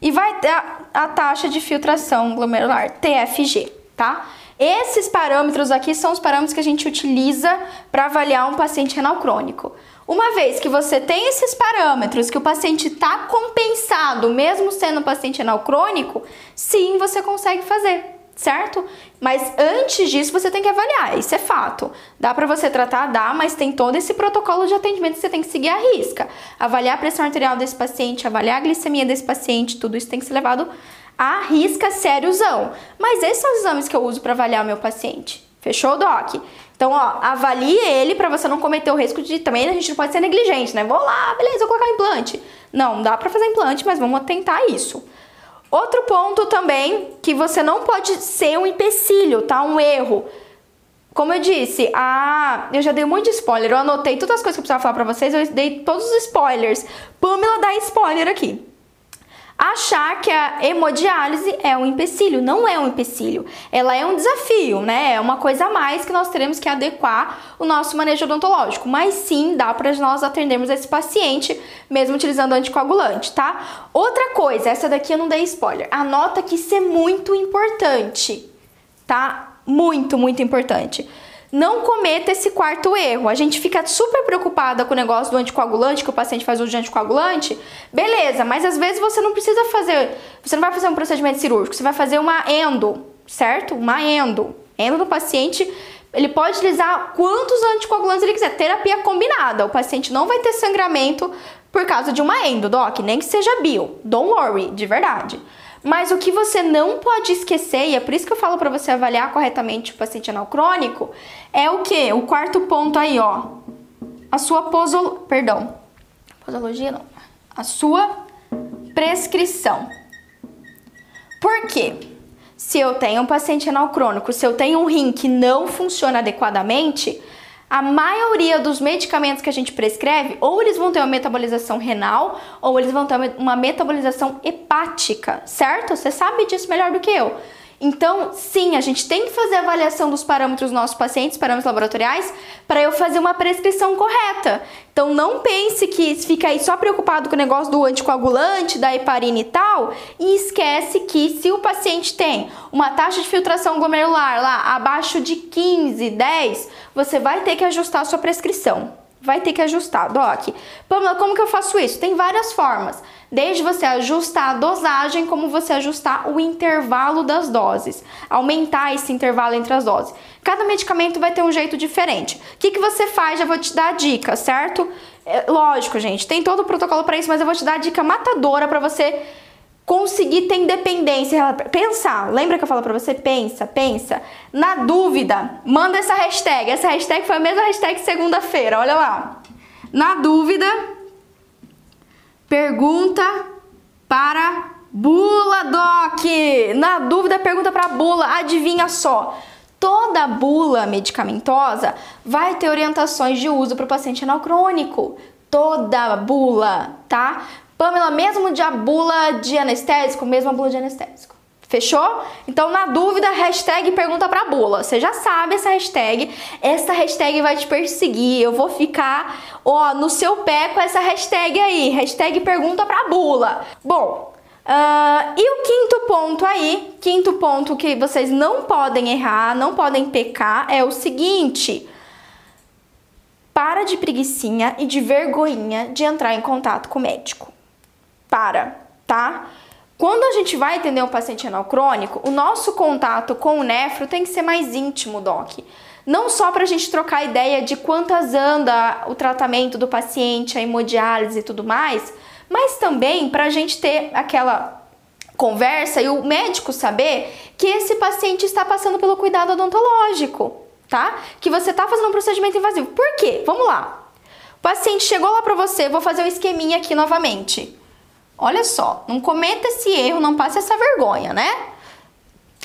e vai ter a, a taxa de filtração glomerular, TFG, tá? Esses parâmetros aqui são os parâmetros que a gente utiliza para avaliar um paciente renal crônico. Uma vez que você tem esses parâmetros, que o paciente está compensado, mesmo sendo um paciente renal crônico, sim, você consegue fazer certo? Mas antes disso você tem que avaliar, isso é fato. Dá para você tratar, dá, mas tem todo esse protocolo de atendimento que você tem que seguir à risca. Avaliar a pressão arterial desse paciente, avaliar a glicemia desse paciente, tudo isso tem que ser levado à risca sériozão. Mas esses são os exames que eu uso para avaliar o meu paciente. Fechou, Doc? Então, ó, avalie ele para você não cometer o risco de também a gente não pode ser negligente, né? Vou lá, beleza, vou colocar implante. Não, dá para fazer implante, mas vamos tentar isso. Outro ponto também que você não pode ser um empecilho, tá? Um erro. Como eu disse, ah, eu já dei muito spoiler. Eu anotei todas as coisas que eu precisava falar pra vocês, eu dei todos os spoilers. Pamela dá spoiler aqui achar que a hemodiálise é um empecilho. Não é um empecilho. Ela é um desafio, né? É uma coisa a mais que nós teremos que adequar o nosso manejo odontológico. Mas sim, dá para nós atendermos esse paciente mesmo utilizando anticoagulante, tá? Outra coisa, essa daqui eu não dei spoiler. Anota que isso é muito importante, tá? Muito, muito importante não cometa esse quarto erro. A gente fica super preocupada com o negócio do anticoagulante, que o paciente faz uso de anticoagulante. Beleza, mas às vezes você não precisa fazer, você não vai fazer um procedimento cirúrgico, você vai fazer uma endo, certo? Uma endo. Endo do paciente, ele pode utilizar quantos anticoagulantes ele quiser, terapia combinada. O paciente não vai ter sangramento por causa de uma endo, doc, nem que seja bio. Don't worry, de verdade. Mas o que você não pode esquecer, e é por isso que eu falo para você avaliar corretamente o paciente anal crônico, é o que? O quarto ponto aí, ó. A sua posolo... Perdão. Posologia não. A sua prescrição. Por quê? Se eu tenho um paciente anal crônico, se eu tenho um rim que não funciona adequadamente, a maioria dos medicamentos que a gente prescreve, ou eles vão ter uma metabolização renal, ou eles vão ter uma metabolização hepática, certo? Você sabe disso melhor do que eu. Então, sim, a gente tem que fazer a avaliação dos parâmetros dos nossos pacientes, parâmetros laboratoriais, para eu fazer uma prescrição correta. Então, não pense que fica aí só preocupado com o negócio do anticoagulante, da heparina e tal, e esquece que se o paciente tem uma taxa de filtração glomerular lá abaixo de 15, 10, você vai ter que ajustar a sua prescrição. Vai ter que ajustar, Doc. Pamela, como que eu faço isso? Tem várias formas. Desde você ajustar a dosagem, como você ajustar o intervalo das doses. Aumentar esse intervalo entre as doses. Cada medicamento vai ter um jeito diferente. O que, que você faz? Já vou te dar a dica, certo? É, lógico, gente, tem todo o protocolo para isso, mas eu vou te dar a dica matadora para você conseguir ter independência, pensar. Lembra que eu falo para você? Pensa, pensa. Na dúvida, manda essa hashtag. Essa hashtag foi a mesma hashtag segunda-feira, olha lá. Na dúvida, pergunta para bula, Doc. Na dúvida, pergunta para bula. Adivinha só. Toda bula medicamentosa vai ter orientações de uso para o paciente renal crônico. Toda bula, tá? Pamela, mesmo de a bula de anestésico, mesmo a bula de anestésico. Fechou? Então, na dúvida, hashtag pergunta pra bula. Você já sabe essa hashtag. Essa hashtag vai te perseguir. Eu vou ficar, ó, no seu pé com essa hashtag aí. Hashtag pergunta pra bula. Bom, uh, e o quinto ponto aí, quinto ponto que vocês não podem errar, não podem pecar, é o seguinte. Para de preguiçinha e de vergonhinha de entrar em contato com o médico para, tá? Quando a gente vai atender um paciente renal crônico, o nosso contato com o nefro tem que ser mais íntimo, doc. Não só para a gente trocar ideia de quantas anda o tratamento do paciente, a hemodiálise e tudo mais, mas também para a gente ter aquela conversa e o médico saber que esse paciente está passando pelo cuidado odontológico, tá? Que você está fazendo um procedimento invasivo. Por quê? Vamos lá. O paciente chegou lá para você, vou fazer um esqueminha aqui novamente. Olha só, não cometa esse erro, não passe essa vergonha, né?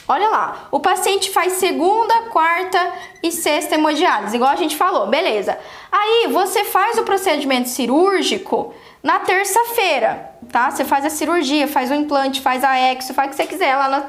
Olha lá, o paciente faz segunda, quarta e sexta hemodiálise, igual a gente falou, beleza. Aí você faz o procedimento cirúrgico na terça-feira, tá? Você faz a cirurgia, faz o implante, faz a exo, faz o que você quiser lá na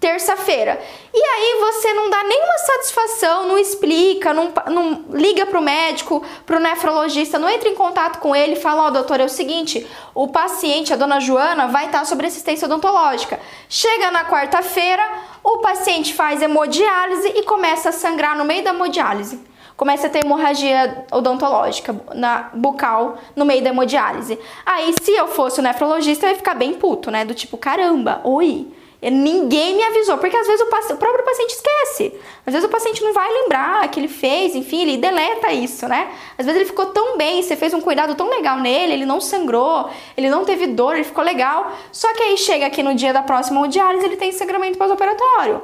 terça-feira. E aí você não dá nenhuma satisfação, não explica, não, não liga pro médico, pro nefrologista, não entra em contato com ele e fala, ó, oh, doutor, é o seguinte, o paciente, a dona Joana, vai estar sobre assistência odontológica. Chega na quarta-feira, o paciente faz hemodiálise e começa a sangrar no meio da hemodiálise começa a ter hemorragia odontológica na bucal no meio da hemodiálise. Aí, se eu fosse o nefrologista, eu ia ficar bem puto, né? Do tipo, caramba, oi, Ninguém me avisou, porque às vezes o, o, próprio paciente esquece. Às vezes o paciente não vai lembrar que ele fez, enfim, ele deleta isso, né? Às vezes ele ficou tão bem, você fez um cuidado tão legal nele, ele não sangrou, ele não teve dor, ele ficou legal. Só que aí chega aqui no dia da próxima diálise, ele tem sangramento pós-operatório.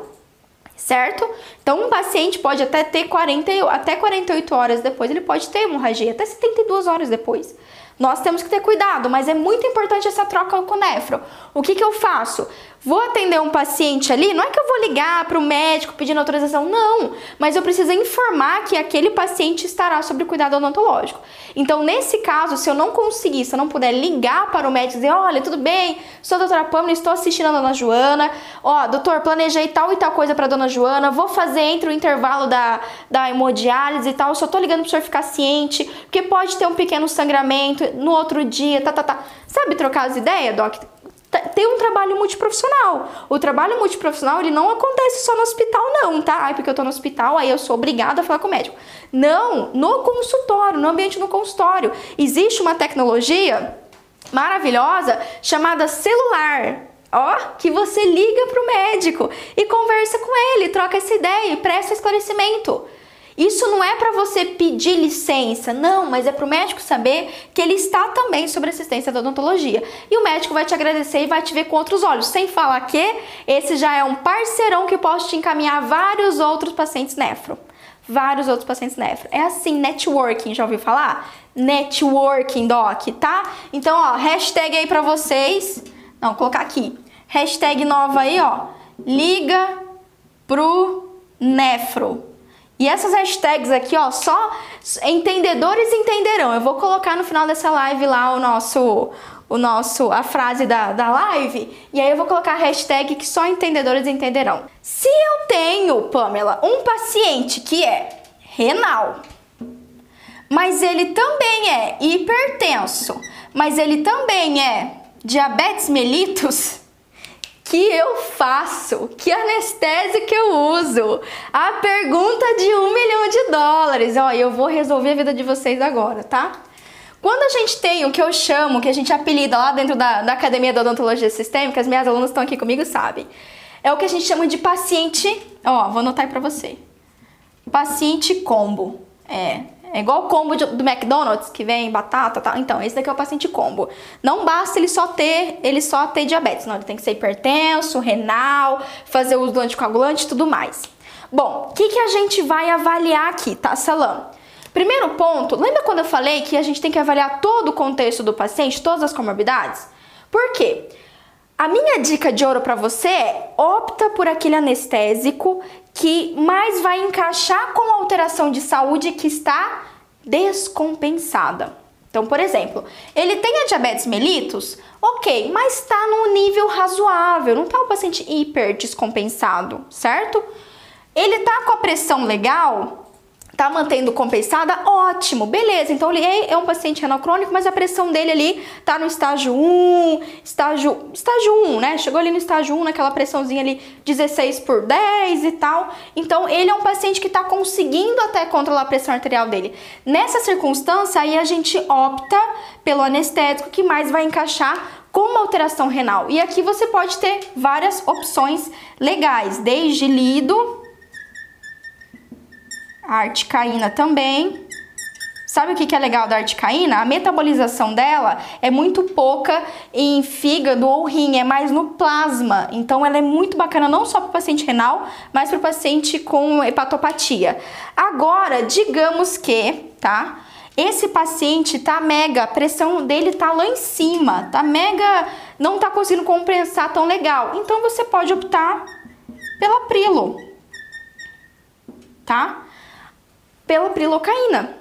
Certo? Então, um paciente pode até ter 40, até 48 horas depois, ele pode ter hemorragia, até 72 horas depois. Nós temos que ter cuidado, mas é muito importante essa troca com o nefro. O que, que eu faço? Vou atender um paciente ali, não é que eu vou ligar para o médico pedindo autorização, não, mas eu preciso informar que aquele paciente estará sob cuidado odontológico. Então, nesse caso, se eu não conseguir, se eu não puder ligar para o médico e dizer: olha, tudo bem, sou a doutora Pamela, estou assistindo a dona Joana, ó, doutor, planejei tal e tal coisa para dona Joana, vou fazer entre o intervalo da, da hemodiálise e tal, só tô ligando para o senhor ficar ciente, porque pode ter um pequeno sangramento no outro dia, tá, tá, tá. Sabe trocar as ideias, Doc? Ter um trabalho multiprofissional. O trabalho multiprofissional, ele não acontece só no hospital, não, tá? Ai, porque eu tô no hospital, aí eu sou obrigada a falar com o médico. Não, no consultório, no ambiente no consultório. Existe uma tecnologia maravilhosa chamada celular. Ó, que você liga pro médico e conversa com ele, troca essa ideia e presta esclarecimento. Isso não é para você pedir licença, não, mas é para o médico saber que ele está também sob assistência da odontologia. E o médico vai te agradecer e vai te ver com outros olhos, sem falar que esse já é um parceirão que pode te encaminhar vários outros pacientes nefro. Vários outros pacientes nefro. É assim, networking, já ouviu falar? Networking, doc, tá? Então, ó, hashtag aí para vocês. Não, colocar aqui. Hashtag nova aí, ó. Liga pro nefro. E essas hashtags aqui, ó, só entendedores entenderão. Eu vou colocar no final dessa live lá o nosso o nosso a frase da, da live e aí eu vou colocar a hashtag que só entendedores entenderão. Se eu tenho, Pamela, um paciente que é renal, mas ele também é hipertenso, mas ele também é diabetes mellitus, que eu faço? Que anestésio que eu uso? A pergunta de um milhão de dólares. Ó, eu vou resolver a vida de vocês agora, tá? Quando a gente tem o que eu chamo, que a gente apelida lá dentro da, da Academia da Odontologia Sistêmica, as minhas alunas estão aqui comigo, sabem. É o que a gente chama de paciente. Ó, vou anotar aí pra você. Paciente combo. É, é igual o combo do McDonald's, que vem batata, tal. Então, esse daqui é o paciente combo. Não basta ele só ter, ele só ter diabetes, não, ele tem que ser hipertenso, renal, fazer uso do anticoagulante e tudo mais. Bom, o que, que a gente vai avaliar aqui, tá, Salam? Primeiro ponto, lembra quando eu falei que a gente tem que avaliar todo o contexto do paciente, todas as comorbidades? Por quê? A minha dica de ouro para você é opta por aquele anestésico que mais vai encaixar com a alteração de saúde que está descompensada. Então, por exemplo, ele tem a diabetes mellitus, ok, mas está num nível razoável, não está o paciente hiper descompensado, certo? Ele está com a pressão legal, tá mantendo compensada, ótimo, beleza. Então ele é, é um paciente renal crônico, mas a pressão dele ali tá no estágio 1, estágio, estágio 1, né? Chegou ali no estágio 1, naquela pressãozinha ali 16 por 10 e tal. Então ele é um paciente que tá conseguindo até controlar a pressão arterial dele. Nessa circunstância, aí a gente opta pelo anestésico que mais vai encaixar com uma alteração renal. E aqui você pode ter várias opções legais, desde lido a articaína também. Sabe o que é legal da articaína? A metabolização dela é muito pouca em fígado ou rim, é mais no plasma. Então ela é muito bacana não só para o paciente renal, mas para o paciente com hepatopatia. Agora, digamos que, tá? Esse paciente tá mega, a pressão dele tá lá em cima, tá mega, não tá conseguindo compensar tão legal. Então você pode optar pela Prilo, tá? Pela prilocaína.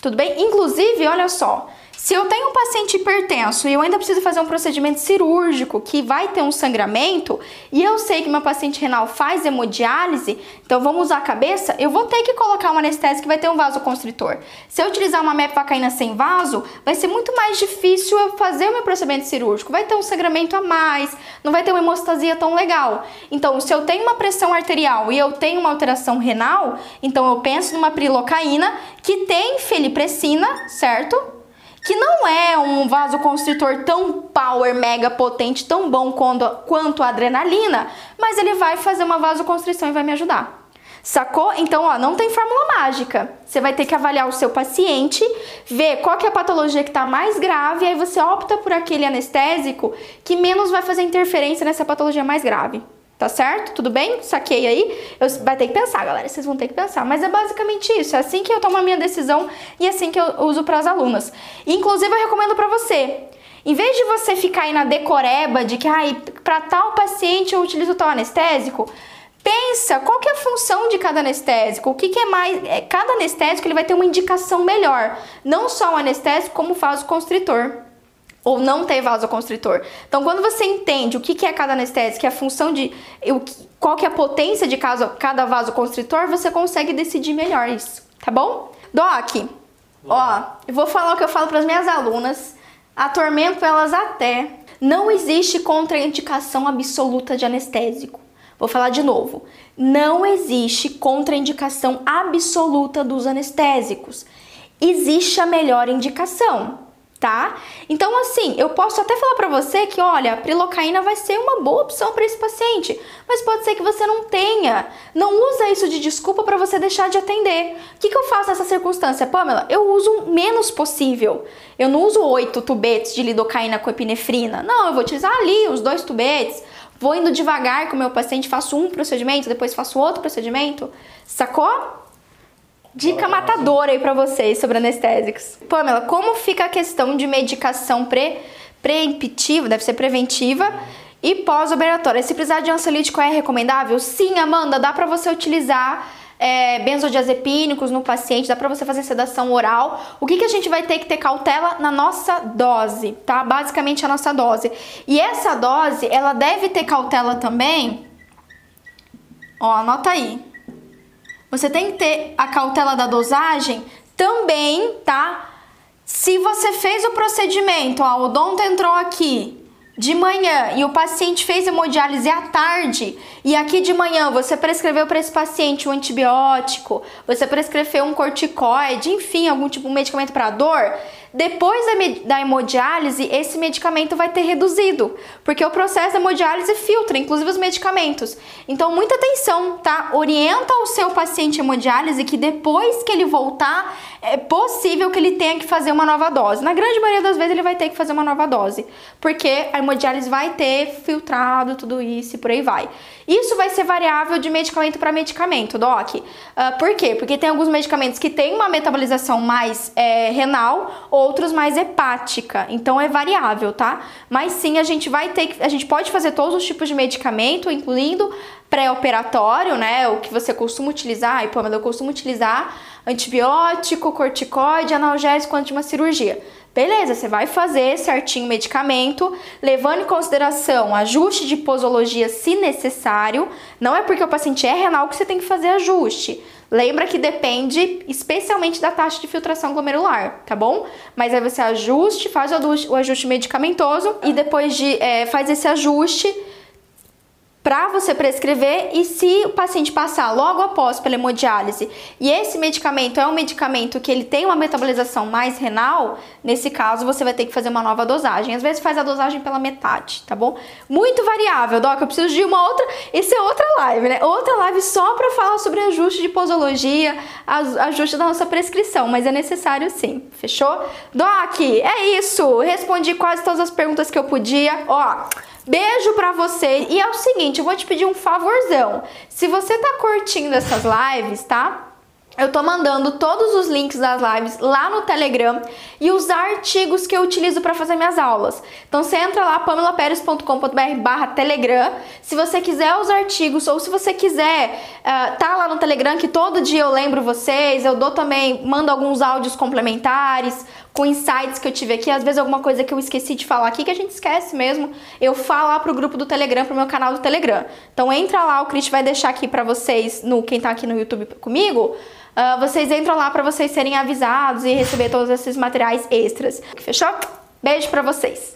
Tudo bem? Inclusive, olha só, se eu tenho um paciente hipertenso e eu ainda preciso fazer um procedimento cirúrgico que vai ter um sangramento e eu sei que meu paciente renal faz hemodiálise, então vamos usar a cabeça, eu vou ter que colocar um anestésico que vai ter um vasoconstritor. Se eu utilizar uma mepivacaína sem vaso, vai ser muito mais difícil eu fazer o meu procedimento cirúrgico. Vai ter um sangramento a mais, não vai ter uma hemostasia tão legal. Então, se eu tenho uma pressão arterial e eu tenho uma alteração renal, então eu penso numa prilocaína que tem felipressina, certo? Que não é um vasoconstritor tão power, mega potente, tão bom quanto, a adrenalina, mas ele vai fazer uma vasoconstrição e vai me ajudar. Sacou? Então, ó, não tem fórmula mágica. Você vai ter que avaliar o seu paciente, ver qual que é a patologia que está mais grave, e aí você opta por aquele anestésico que menos vai fazer interferência nessa patologia mais grave. Tá certo? Tudo bem? Saquei aí? Eu, vai ter que pensar, galera. Vocês vão ter que pensar. Mas é basicamente isso. É assim que eu tomo a minha decisão e é assim que eu uso para as alunas. Inclusive, eu recomendo para você. Em vez de você ficar aí na decoreba de que, ai, para tal paciente eu utilizo tal anestésico, pensa qual que é a função de cada anestésico, o que, que é mais. É, cada anestésico ele vai ter uma indicação melhor. Não só o anestésico, como o constritor ou não ter vasoconstritor. Então, quando você entende o que é cada anestésico, que é a função de qual que é a potência de cada vasoconstritor, você consegue decidir melhor isso, tá bom? Doc, ó, eu vou falar o que eu falo para as minhas alunas, atormento elas até. Não existe contraindicação absoluta de anestésico. Vou falar de novo. Não existe contraindicação absoluta dos anestésicos. Existe a melhor indicação tá? Então, assim, eu posso até falar para você que, olha, a prilocaína vai ser uma boa opção para esse paciente, mas pode ser que você não tenha. Não usa isso de desculpa para você deixar de atender. O que, que eu faço nessa circunstância, Pamela? Eu uso o menos possível. Eu não uso oito tubetes de lidocaína com epinefrina. Não, eu vou utilizar ali os dois tubetes. Vou indo devagar com o meu paciente, faço um procedimento, depois faço outro procedimento. Sacou? Dica matadora aí para vocês sobre anestésicos. Pamela, como fica a questão de medicação pré preemptiva, deve ser preventiva, e pós-operatória? Se precisar de ansiolítico é recomendável? Sim, Amanda, dá para você utilizar é, benzodiazepínicos no paciente, dá para você fazer sedação oral. O que, que a gente vai ter que ter cautela na nossa dose, tá? Basicamente a nossa dose. E essa dose, ela deve ter cautela também. Ó, anota aí. Você tem que ter a cautela da dosagem também, tá? Se você fez o procedimento, ó, o odonto entrou aqui, de manhã e o paciente fez hemodiálise à tarde e aqui de manhã você prescreveu para esse paciente um antibiótico, você prescreveu um corticoide, enfim, algum tipo de medicamento para dor, depois da hemodiálise, esse medicamento vai ter reduzido, porque o processo da hemodiálise filtra, inclusive os medicamentos. Então, muita atenção, tá? Orienta o seu paciente hemodiálise que depois que ele voltar, é possível que ele tenha que fazer uma nova dose. Na grande maioria das vezes, ele vai ter que fazer uma nova dose, porque a hemodiálise vai ter filtrado tudo isso e por aí vai. Isso vai ser variável de medicamento para medicamento, Doc. Uh, por quê? Porque tem alguns medicamentos que têm uma metabolização mais é, renal, outros mais hepática. Então é variável, tá? Mas sim, a gente vai ter a gente pode fazer todos os tipos de medicamento, incluindo pré-operatório, né? O que você costuma utilizar, e Pamela, eu costumo utilizar antibiótico, corticoide, analgésico antes de uma cirurgia. Beleza, você vai fazer certinho o medicamento, levando em consideração ajuste de posologia se necessário. Não é porque o paciente é renal que você tem que fazer ajuste. Lembra que depende especialmente da taxa de filtração glomerular, tá bom? Mas aí você ajuste, faz o ajuste medicamentoso e depois de é, faz esse ajuste para você prescrever e se o paciente passar logo após pela hemodiálise e esse medicamento é um medicamento que ele tem uma metabolização mais renal, nesse caso você vai ter que fazer uma nova dosagem. Às vezes faz a dosagem pela metade, tá bom? Muito variável, Doc, eu preciso de uma outra, isso é outra live, né? Outra live só para falar sobre ajuste de posologia, ajuste da nossa prescrição, mas é necessário sim, fechou? Doc, é isso, respondi quase todas as perguntas que eu podia, ó... Beijo pra você. E é o seguinte, eu vou te pedir um favorzão. Se você tá curtindo essas lives, tá? Eu tô mandando todos os links das lives lá no Telegram e os artigos que eu utilizo para fazer minhas aulas. Então você entra lá pamelaperes.com.br barra Telegram. Se você quiser os artigos ou se você quiser uh, tá lá no Telegram que todo dia eu lembro vocês, eu dou também, mando alguns áudios complementares com insights que eu tive aqui, às vezes alguma coisa que eu esqueci de falar aqui que a gente esquece mesmo, eu falo lá pro grupo do Telegram, pro meu canal do Telegram. Então entra lá, o Cris vai deixar aqui para vocês no quem tá aqui no YouTube comigo uh, vocês entram lá para vocês serem avisados e receber todos esses materiais extras. Fechou? Beijo para vocês!